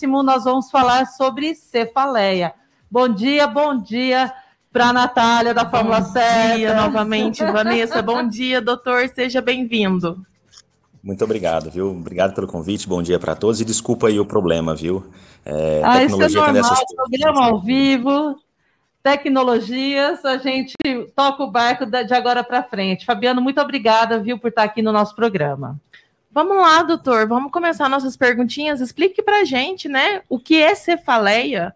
importantíssimo. Nós vamos falar sobre cefaleia. Bom dia, bom dia para a Natália da Fórmula bom 7. Bom dia novamente, Vanessa. bom dia, doutor. Seja bem-vindo. Muito obrigado, viu? Obrigado pelo convite. Bom dia para todos e desculpa aí o problema, viu? É, ah, tecnologia isso é normal, dessas programa ao vivo, tecnologias, a gente toca o barco de agora para frente. Fabiano, muito obrigada, viu, por estar aqui no nosso programa. Vamos lá, doutor, vamos começar nossas perguntinhas. Explique para a gente, né, o que é cefaleia?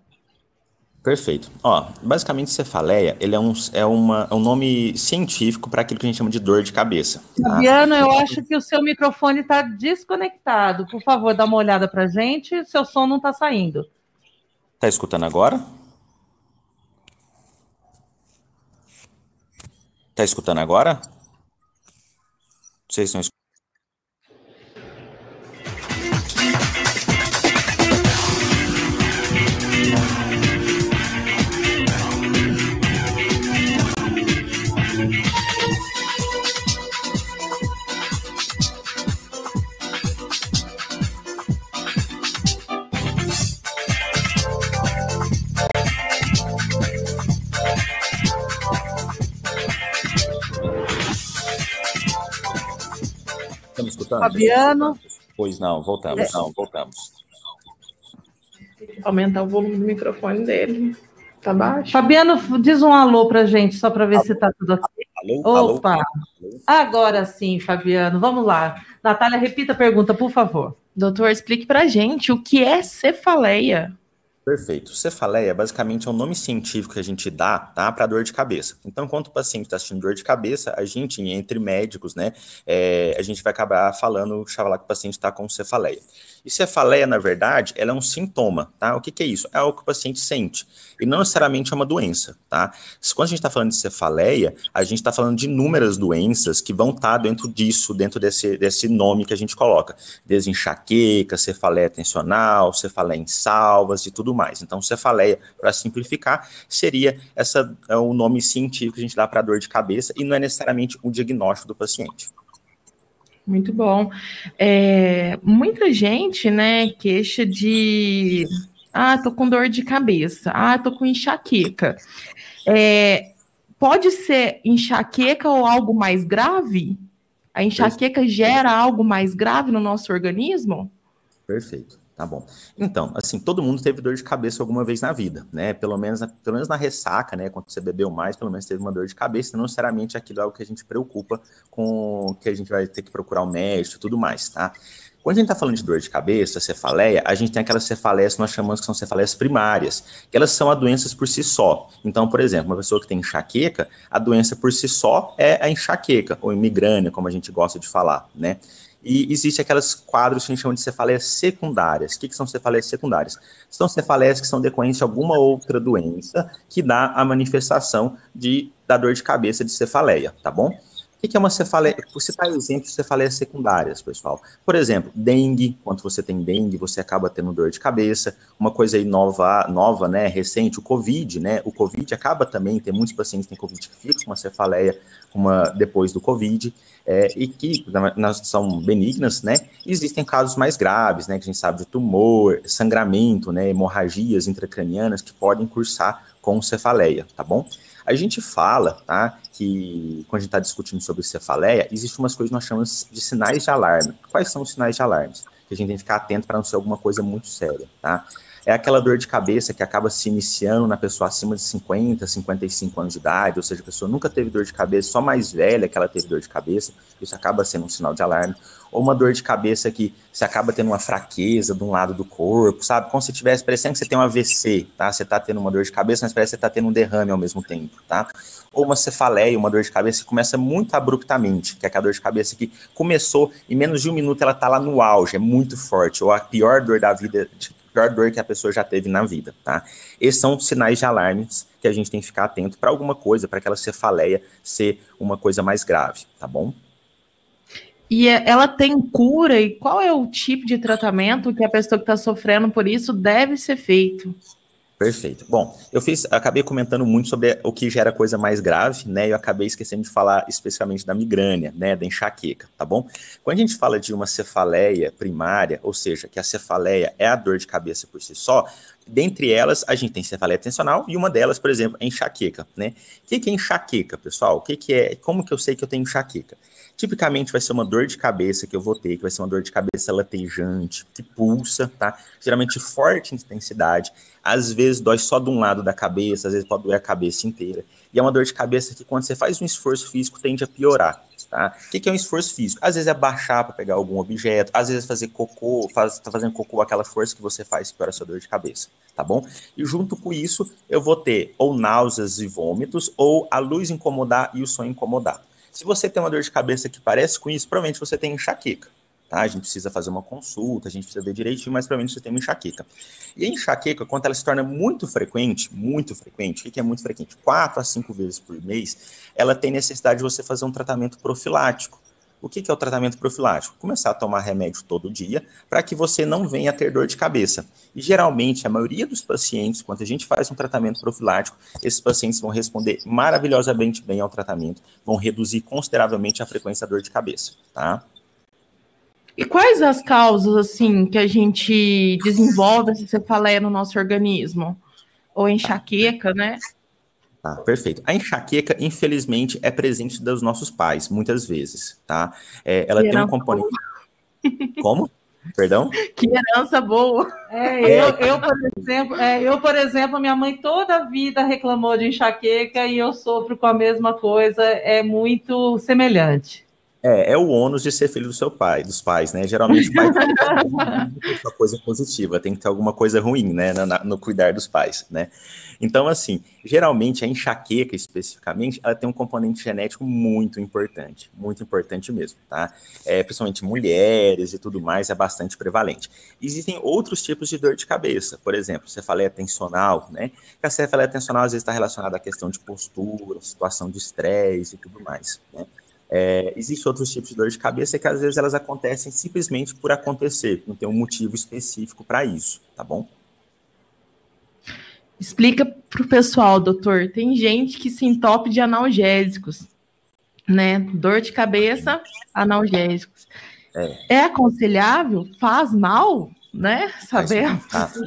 Perfeito. Ó, basicamente, cefaleia, ele é um, é uma, é um nome científico para aquilo que a gente chama de dor de cabeça. Tá? Fabiano, eu acho que o seu microfone está desconectado. Por favor, dá uma olhada para gente. Seu som não está saindo. Está escutando agora? Tá escutando agora? Vocês estão escutando? Fabiano. Pois não, voltamos, é. não, voltamos. Aumentar o volume do microfone dele. Tá baixo. Fabiano, diz um alô pra gente, só para ver alô. se tá tudo ok. Alô, Opa! Alô. Agora sim, Fabiano, vamos lá. Natália, repita a pergunta, por favor. Doutor, explique pra gente o que é cefaleia. Perfeito. Cefaleia basicamente é um nome científico que a gente dá tá, para dor de cabeça. Então, enquanto o paciente está sentindo dor de cabeça, a gente, entre médicos, né, é, a gente vai acabar falando, falar que o paciente está com cefaleia. E cefaleia, na verdade, ela é um sintoma, tá? O que, que é isso? É algo que o paciente sente. E não necessariamente é uma doença, tá? Quando a gente está falando de cefaleia, a gente está falando de inúmeras doenças que vão estar tá dentro disso, dentro desse, desse nome que a gente coloca. Desde enxaqueca, cefaleia tensional, cefaleia em salvas e tudo mais. Então, cefaleia, para simplificar, seria essa, é o nome científico que a gente dá para dor de cabeça e não é necessariamente o diagnóstico do paciente. Muito bom. É, muita gente, né, queixa de. Ah, tô com dor de cabeça. Ah, tô com enxaqueca. É, pode ser enxaqueca ou algo mais grave? A enxaqueca gera algo mais grave no nosso organismo? Perfeito. Tá bom. Então, assim, todo mundo teve dor de cabeça alguma vez na vida, né? Pelo menos, pelo menos na ressaca, né? Quando você bebeu mais, pelo menos teve uma dor de cabeça. Não necessariamente aquilo é algo que a gente preocupa com que a gente vai ter que procurar o um médico e tudo mais, tá? Quando a gente está falando de dor de cabeça, cefaleia, a gente tem aquelas cefaleias que nós chamamos que são cefaleias primárias, que elas são as doenças por si só. Então, por exemplo, uma pessoa que tem enxaqueca, a doença por si só é a enxaqueca, ou migrânia, como a gente gosta de falar, né? E existe aquelas quadros que a gente chama de cefaleias secundárias. O que, que são cefaleias secundárias? São cefaleias que são decorrentes de alguma outra doença que dá a manifestação de, da dor de cabeça de cefaleia, tá bom? O que é uma cefaleia? Vou citar exemplos de cefaleias secundárias, pessoal. Por exemplo, dengue. Quando você tem dengue, você acaba tendo dor de cabeça. Uma coisa aí nova, nova, né, recente, o Covid, né? O Covid acaba também, tem muitos pacientes que têm Covid que ficam com uma cefaleia uma, depois do Covid é, e que são benignas, né? Existem casos mais graves, né? Que a gente sabe de tumor, sangramento, né? Hemorragias intracranianas que podem cursar com cefaleia, tá bom? A gente fala, tá? Que quando a gente está discutindo sobre cefaleia, existem umas coisas que nós chamamos de sinais de alarme. Quais são os sinais de alarme? Que a gente tem que ficar atento para não ser alguma coisa muito séria, tá? é aquela dor de cabeça que acaba se iniciando na pessoa acima de 50, 55 anos de idade, ou seja, a pessoa nunca teve dor de cabeça, só mais velha que ela teve dor de cabeça, isso acaba sendo um sinal de alarme, ou uma dor de cabeça que você acaba tendo uma fraqueza de um lado do corpo, sabe? Como se tivesse parecendo que você tem um AVC, tá? Você tá tendo uma dor de cabeça, mas parece que você tá tendo um derrame ao mesmo tempo, tá? Ou uma cefaleia, uma dor de cabeça que começa muito abruptamente, que é aquela dor de cabeça que começou em menos de um minuto ela tá lá no auge, é muito forte, ou a pior dor da vida, pior dor que a pessoa já teve na vida, tá? Esses são sinais de alarmes que a gente tem que ficar atento para alguma coisa, para aquela cefaleia ser uma coisa mais grave, tá bom? E é, ela tem cura? E qual é o tipo de tratamento que a pessoa que está sofrendo por isso deve ser feito? Perfeito. Bom, eu fiz, acabei comentando muito sobre o que gera coisa mais grave, né? Eu acabei esquecendo de falar especificamente da migrânia, né? Da enxaqueca, tá bom? Quando a gente fala de uma cefaleia primária, ou seja, que a cefaleia é a dor de cabeça por si só, dentre elas a gente tem cefaleia tensional e uma delas, por exemplo, é enxaqueca, né? O que, é enxaqueca, pessoal? O que é? Como que eu sei que eu tenho enxaqueca? Tipicamente vai ser uma dor de cabeça que eu vou ter, que vai ser uma dor de cabeça latejante, que pulsa, tá? Geralmente forte intensidade. Às vezes dói só de um lado da cabeça, às vezes pode doer a cabeça inteira. E é uma dor de cabeça que quando você faz um esforço físico tende a piorar. Tá? O que é um esforço físico? Às vezes é baixar para pegar algum objeto, às vezes é fazer cocô, faz, tá fazendo cocô aquela força que você faz para a sua dor de cabeça, tá bom? E junto com isso, eu vou ter ou náuseas e vômitos, ou a luz incomodar e o som incomodar. Se você tem uma dor de cabeça que parece com isso, provavelmente você tem enxaqueca. Tá? A gente precisa fazer uma consulta, a gente precisa ver direitinho, mas provavelmente você tem uma enxaqueca. E a enxaqueca, quando ela se torna muito frequente, muito frequente, o que é muito frequente? Quatro a cinco vezes por mês, ela tem necessidade de você fazer um tratamento profilático. O que, é o tratamento profilático? Começar a tomar remédio todo dia para que você não venha ter dor de cabeça. E geralmente, a maioria dos pacientes, quando a gente faz um tratamento profilático, esses pacientes vão responder maravilhosamente bem ao tratamento, vão reduzir consideravelmente a frequência da dor de cabeça, tá? E quais as causas, assim, que a gente desenvolve essa cefaleia no nosso organismo? Ou enxaqueca, né? Tá, perfeito. A enxaqueca, infelizmente, é presente dos nossos pais, muitas vezes, tá? É, ela que tem um componente. Boa. Como? Perdão? Que herança boa. É, eu, eu, por exemplo, é, eu, por exemplo, minha mãe toda a vida reclamou de enxaqueca e eu sofro com a mesma coisa, é muito semelhante. É, é o ônus de ser filho do seu pai, dos pais, né? Geralmente o pai tem uma coisa positiva, tem que ter alguma coisa ruim, né? No, no, cuidar dos pais, né? Então, assim, geralmente a enxaqueca especificamente, ela tem um componente genético muito importante, muito importante mesmo, tá? É, principalmente mulheres e tudo mais, é bastante prevalente. Existem outros tipos de dor de cabeça, por exemplo, cefaleia tensional, né? A cefaleia tensional às vezes está relacionada à questão de postura, situação de estresse e tudo mais, né? É, Existem outros tipos de dor de cabeça que às vezes elas acontecem simplesmente por acontecer, não tem um motivo específico para isso, tá bom? Explica para o pessoal, doutor. Tem gente que se entope de analgésicos, né? Dor de cabeça, analgésicos. É, é aconselhável? Faz mal, né? Saber. Tá. Faz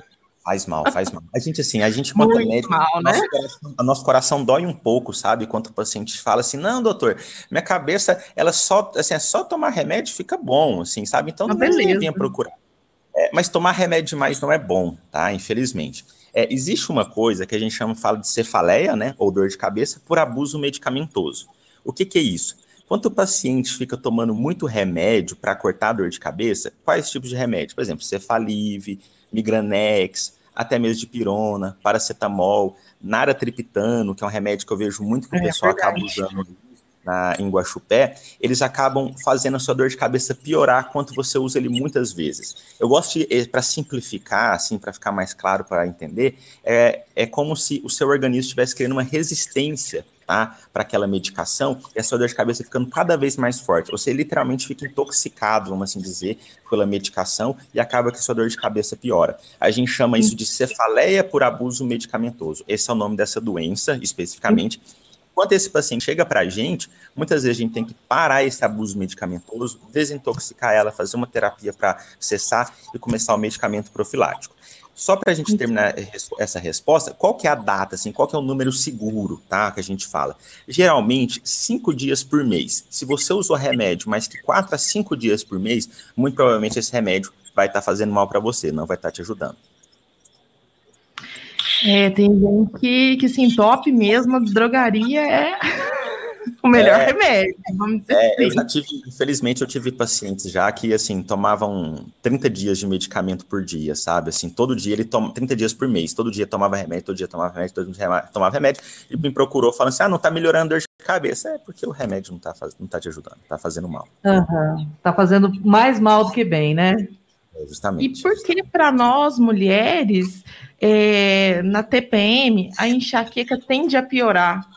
mal, faz mal. A gente, assim, a gente, quanto médico, mal, né? nosso, coração, nosso coração dói um pouco, sabe? Quando o paciente fala assim, não, doutor, minha cabeça, ela só, assim, é só tomar remédio fica bom, assim, sabe? Então, não venha procurar. É, mas tomar remédio demais não é bom, tá? Infelizmente. É, existe uma coisa que a gente chama, fala de cefaleia, né? Ou dor de cabeça por abuso medicamentoso. O que, que é isso? Quando o paciente fica tomando muito remédio para cortar a dor de cabeça, quais tipos de remédio? Por exemplo, cefalive, migranex, até mesmo de pirona, paracetamol, naratriptano, que é um remédio que eu vejo muito que o é, pessoal acaba usando na, em Guaxupé, eles acabam fazendo a sua dor de cabeça piorar quanto você usa ele muitas vezes. Eu gosto de, eh, para simplificar, assim, para ficar mais claro para entender, é, é como se o seu organismo estivesse criando uma resistência tá, para aquela medicação e a sua dor de cabeça ficando cada vez mais forte. Você literalmente fica intoxicado, vamos assim dizer, pela medicação e acaba que a sua dor de cabeça piora. A gente chama isso de cefaleia por abuso medicamentoso. Esse é o nome dessa doença, especificamente. Quando esse paciente chega para a gente, muitas vezes a gente tem que parar esse abuso medicamentoso, desintoxicar ela, fazer uma terapia para cessar e começar o medicamento profilático. Só para a gente terminar essa resposta, qual que é a data, assim, qual que é o número seguro, tá, que a gente fala? Geralmente, cinco dias por mês. Se você usou remédio mais que quatro a cinco dias por mês, muito provavelmente esse remédio vai estar tá fazendo mal para você, não vai estar tá te ajudando. É, tem gente que, que se entope mesmo, drogaria é o melhor é, remédio, vamos dizer é, assim. Eu já tive, infelizmente, eu tive pacientes já que, assim, tomavam 30 dias de medicamento por dia, sabe? Assim, todo dia ele toma 30 dias por mês, todo dia tomava remédio, todo dia tomava remédio, todo dia tomava remédio, e me procurou falando assim, ah, não tá melhorando a dor de cabeça. É porque o remédio não tá, não tá te ajudando, tá fazendo mal. Uhum. Tá fazendo mais mal do que bem, né? É, justamente. E por que para nós, mulheres, é, na TPM, a enxaqueca tende a piorar?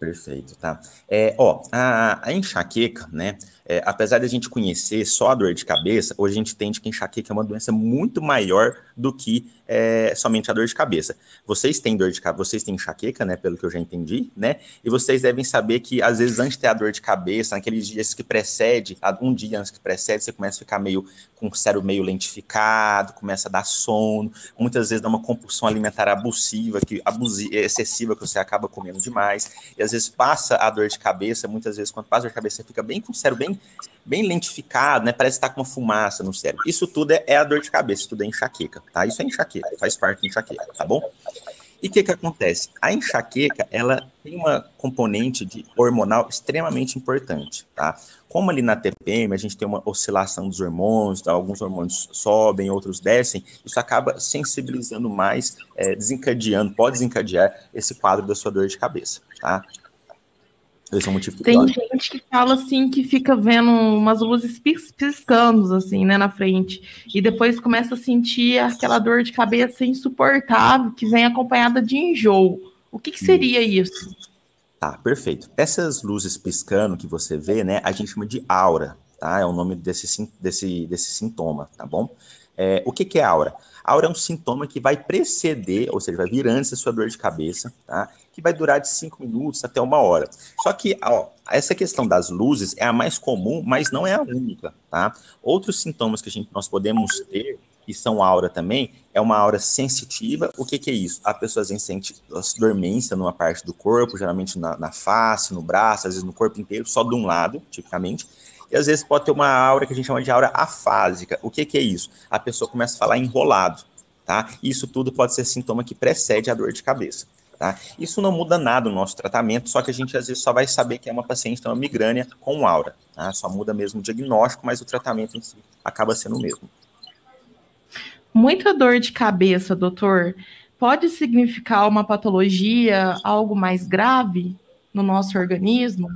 Perfeito, tá? É, ó, a, a enxaqueca, né? É, apesar de a gente conhecer só a dor de cabeça, hoje a gente entende que enxaqueca é uma doença muito maior do que é, somente a dor de cabeça. Vocês têm dor de cabeça, vocês têm enxaqueca, né? Pelo que eu já entendi, né? E vocês devem saber que, às vezes, antes de ter a dor de cabeça, naqueles dias que precede, um dia antes que precede, você começa a ficar meio com o cérebro meio lentificado, começa a dar sono, muitas vezes dá uma compulsão alimentar abusiva, que abusiva, excessiva, que você acaba comendo demais, e às vezes passa a dor de cabeça, muitas vezes quando passa a dor de cabeça, você fica bem com o cérebro bem bem lentificado, né? Parece estar com uma fumaça no cérebro. Isso tudo é, é a dor de cabeça, tudo é enxaqueca, tá? Isso é enxaqueca, faz parte da enxaqueca, tá bom? E o que, que acontece? A enxaqueca, ela tem uma componente de hormonal extremamente importante, tá? Como ali na TPM a gente tem uma oscilação dos hormônios, tá? alguns hormônios sobem, outros descem, isso acaba sensibilizando mais, é, desencadeando, pode desencadear esse quadro da sua dor de cabeça, tá? Tem gente que fala assim que fica vendo umas luzes piscando assim, né, na frente, e depois começa a sentir aquela dor de cabeça insuportável que vem acompanhada de enjoo. O que, que seria isso? Tá, perfeito. Essas luzes piscando que você vê, né, a gente chama de aura, tá? É o nome desse, desse, desse sintoma, tá bom? É, o que, que é aura? Aura é um sintoma que vai preceder, ou seja, vai vir antes da sua dor de cabeça, tá? Que vai durar de 5 minutos até uma hora. Só que, ó, essa questão das luzes é a mais comum, mas não é a única, tá? Outros sintomas que a gente, nós podemos ter, que são aura também, é uma aura sensitiva. O que, que é isso? A pessoa sente dormência numa parte do corpo, geralmente na, na face, no braço, às vezes no corpo inteiro, só de um lado, tipicamente e às vezes pode ter uma aura que a gente chama de aura afásica. O que, que é isso? A pessoa começa a falar enrolado, tá? Isso tudo pode ser sintoma que precede a dor de cabeça. Tá? Isso não muda nada no nosso tratamento, só que a gente às vezes só vai saber que é uma paciente tem uma migrânia com aura. Tá? Só muda mesmo o diagnóstico, mas o tratamento em si acaba sendo o mesmo. Muita dor de cabeça, doutor, pode significar uma patologia, algo mais grave no nosso organismo?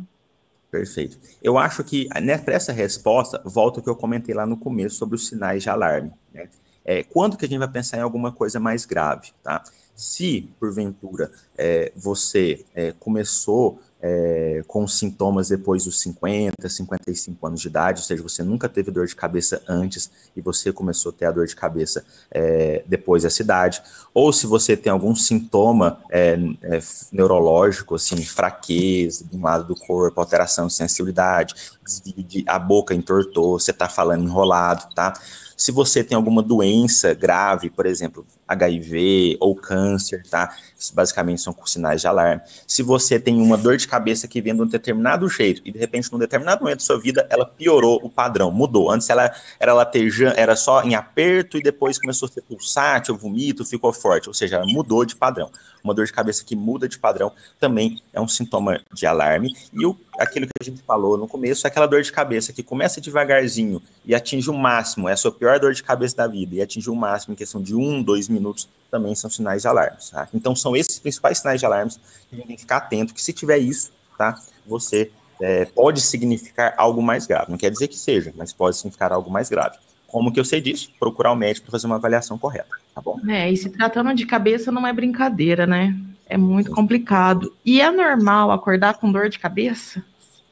Perfeito. Eu acho que né, para essa resposta, volta ao que eu comentei lá no começo sobre os sinais de alarme. Né? É, quando que a gente vai pensar em alguma coisa mais grave? Tá? Se, porventura, é, você é, começou é, com sintomas depois dos 50, 55 anos de idade, ou seja, você nunca teve dor de cabeça antes e você começou a ter a dor de cabeça é, depois dessa idade, ou se você tem algum sintoma é, é neurológico, assim, fraqueza de um lado do corpo, alteração de sensibilidade, desvio de, a boca entortou, você está falando enrolado, tá? Se você tem alguma doença grave, por exemplo, HIV ou câncer, tá? Basicamente são sinais de alarme. Se você tem uma dor de cabeça que vem de um determinado jeito e de repente num determinado momento da sua vida ela piorou o padrão, mudou. Antes ela era latejante, era só em aperto e depois começou a ser pulsátil, vomito, ficou forte, ou seja, ela mudou de padrão. Uma dor de cabeça que muda de padrão também é um sintoma de alarme. E o, aquilo que a gente falou no começo, é aquela dor de cabeça que começa devagarzinho e atinge o máximo, é a sua pior dor de cabeça da vida, e atinge o máximo em questão de um, dois minutos, também são sinais de alarme. Tá? Então, são esses principais sinais de alarme que a gente tem que ficar atento, que se tiver isso, tá, você é, pode significar algo mais grave. Não quer dizer que seja, mas pode significar algo mais grave. Como que eu sei disso? Procurar o médico para fazer uma avaliação correta, tá bom? É, e se tratando de cabeça não é brincadeira, né? É muito complicado. E é normal acordar com dor de cabeça?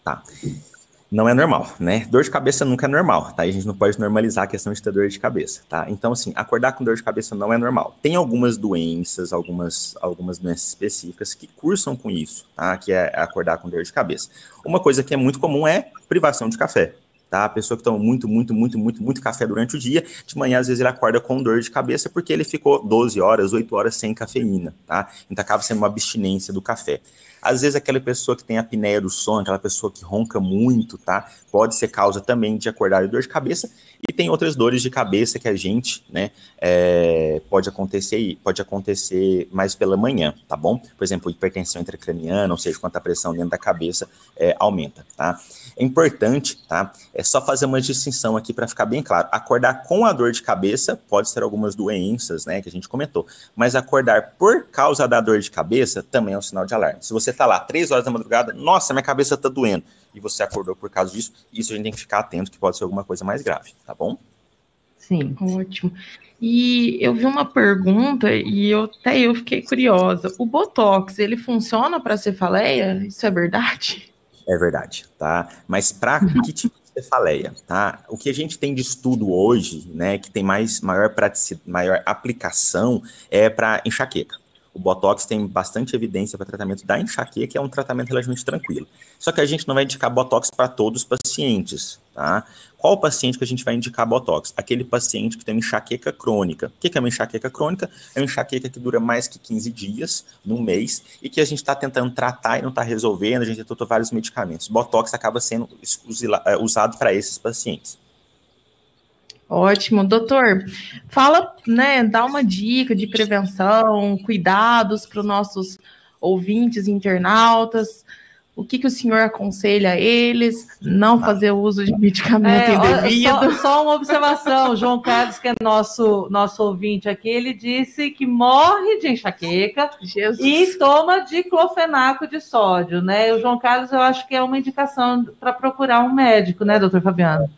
Tá não é normal, né? Dor de cabeça nunca é normal, tá? A gente não pode normalizar a questão de ter dor de cabeça, tá? Então, assim, acordar com dor de cabeça não é normal. Tem algumas doenças, algumas, algumas doenças específicas que cursam com isso, tá? Que é acordar com dor de cabeça. Uma coisa que é muito comum é privação de café, tá? A pessoa que toma muito, muito, muito, muito, muito café durante o dia, de manhã, às vezes, ele acorda com dor de cabeça porque ele ficou 12 horas, 8 horas sem cafeína, tá? Então, acaba sendo uma abstinência do café. Às vezes aquela pessoa que tem apneia do sono, aquela pessoa que ronca muito, tá? Pode ser causa também de acordar de dor de cabeça. E tem outras dores de cabeça que a gente, né, é, pode acontecer pode acontecer mais pela manhã, tá bom? Por exemplo, hipertensão intracraniana, ou seja, quando a pressão dentro da cabeça é, aumenta, tá? É importante, tá? É só fazer uma distinção aqui para ficar bem claro. Acordar com a dor de cabeça pode ser algumas doenças, né, que a gente comentou, mas acordar por causa da dor de cabeça também é um sinal de alarme. Se você tá lá três horas da madrugada, nossa, minha cabeça tá doendo, e você acordou por causa disso, isso a gente tem que ficar atento que pode ser alguma coisa mais grave, tá bom? Sim. Ótimo. E eu vi uma pergunta e eu, até eu fiquei curiosa. O Botox, ele funciona para cefaleia? Isso é verdade? É verdade, tá? Mas para que tipo de cefaleia, tá? O que a gente tem de estudo hoje, né, que tem mais maior praticidade, maior aplicação é para enxaqueca. O Botox tem bastante evidência para tratamento da enxaqueca, que é um tratamento relativamente tranquilo. Só que a gente não vai indicar Botox para todos os pacientes, tá? Qual o paciente que a gente vai indicar Botox? Aquele paciente que tem uma enxaqueca crônica. O que é uma enxaqueca crônica? É uma enxaqueca que dura mais que 15 dias, num mês, e que a gente está tentando tratar e não está resolvendo, a gente tentou vários medicamentos. Botox acaba sendo é, usado para esses pacientes. Ótimo, doutor. Fala, né, dá uma dica de prevenção, cuidados para os nossos ouvintes, internautas. O que, que o senhor aconselha a eles? Não fazer uso de medicamento é, indevido? Só, só, uma observação. O João Carlos, que é nosso, nosso ouvinte aqui, ele disse que morre de enxaqueca Jesus. e toma diclofenaco de sódio, né? O João Carlos, eu acho que é uma indicação para procurar um médico, né, doutor Fabiano?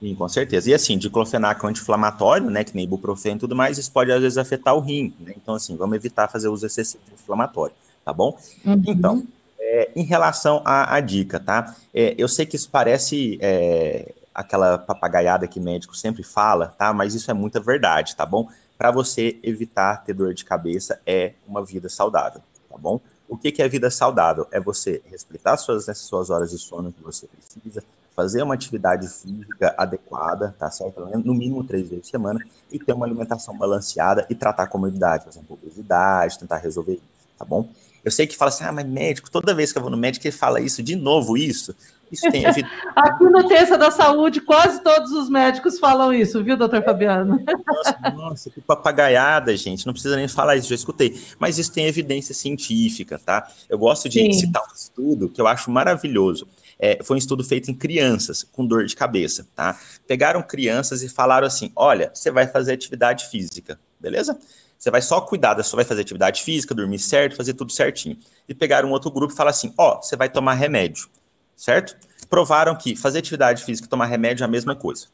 Sim, com certeza. E assim, diclofenaco anti-inflamatório, né, que nem ibuprofeno e tudo mais, isso pode às vezes afetar o rim, né? Então, assim, vamos evitar fazer uso excessivo de inflamatório, tá bom? Uhum. Então, é, em relação à, à dica, tá? É, eu sei que isso parece é, aquela papagaiada que médico sempre fala, tá? Mas isso é muita verdade, tá bom? Para você evitar ter dor de cabeça, é uma vida saudável, tá bom? O que, que é vida saudável? É você respeitar suas, suas horas de sono que você precisa, fazer uma atividade física adequada, tá certo? No mínimo três vezes por semana, e ter uma alimentação balanceada e tratar a comorbidade, por exemplo, obesidade, tentar resolver isso, tá bom? Eu sei que fala assim, ah, mas médico, toda vez que eu vou no médico, ele fala isso, de novo isso. Isso tem Aqui no Terça da Saúde, quase todos os médicos falam isso, viu, doutor Fabiano? Nossa, nossa, que papagaiada, gente. Não precisa nem falar isso, já escutei. Mas isso tem evidência científica, tá? Eu gosto de Sim. citar um estudo que eu acho maravilhoso é, foi um estudo feito em crianças com dor de cabeça, tá? Pegaram crianças e falaram assim: olha, você vai fazer atividade física, beleza? Você vai só cuidar, você vai fazer atividade física, dormir certo, fazer tudo certinho. E pegaram um outro grupo e falaram assim: ó, você vai tomar remédio, certo? Provaram que fazer atividade física e tomar remédio é a mesma coisa.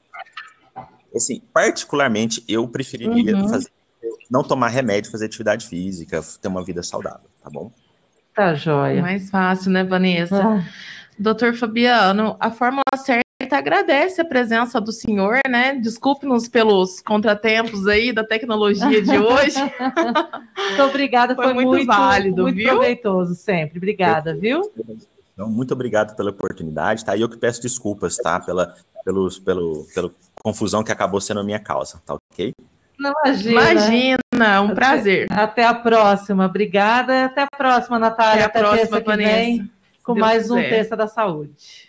Assim, particularmente, eu preferiria uhum. fazer, não tomar remédio, fazer atividade física, ter uma vida saudável, tá bom? Tá joia. Mais fácil, né, Vanessa? Ah. Doutor Fabiano, a Fórmula Certa agradece a presença do senhor, né? Desculpe-nos pelos contratempos aí da tecnologia de hoje. muito obrigada, foi, foi muito, muito, válido, muito viu? proveitoso sempre. Obrigada, viu? Então, muito obrigado pela oportunidade, tá? E eu que peço desculpas, tá? Pela, pelos, pelo, pela confusão que acabou sendo a minha causa, tá ok? Não, imagina. Imagina, um prazer. Até, até a próxima. Obrigada. Até a próxima, Natália. Até a até próxima, Vanessa com mais um Terça da Saúde.